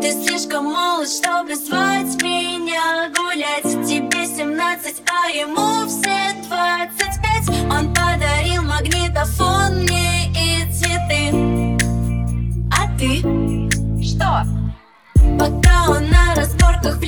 Ты слишком молод, чтобы звать меня гулять Тебе 17, а ему все 25 Он подарил магнитофон мне и цветы А ты? Что? Пока он на разборках в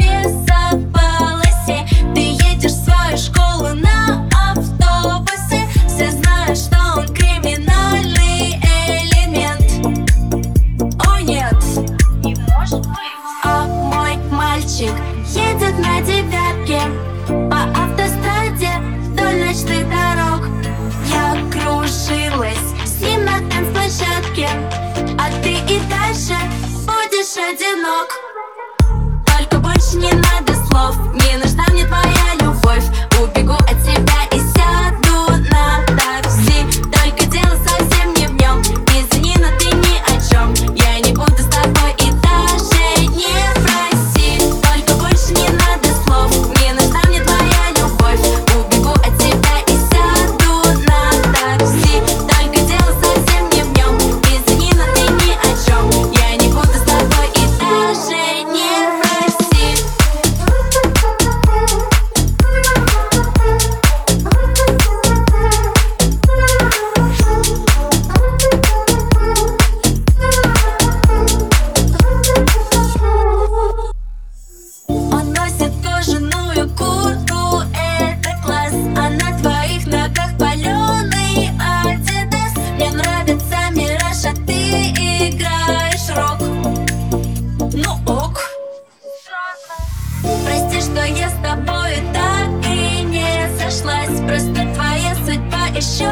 ну ок. Прости, что я с тобой так и не сошлась. Просто твоя судьба еще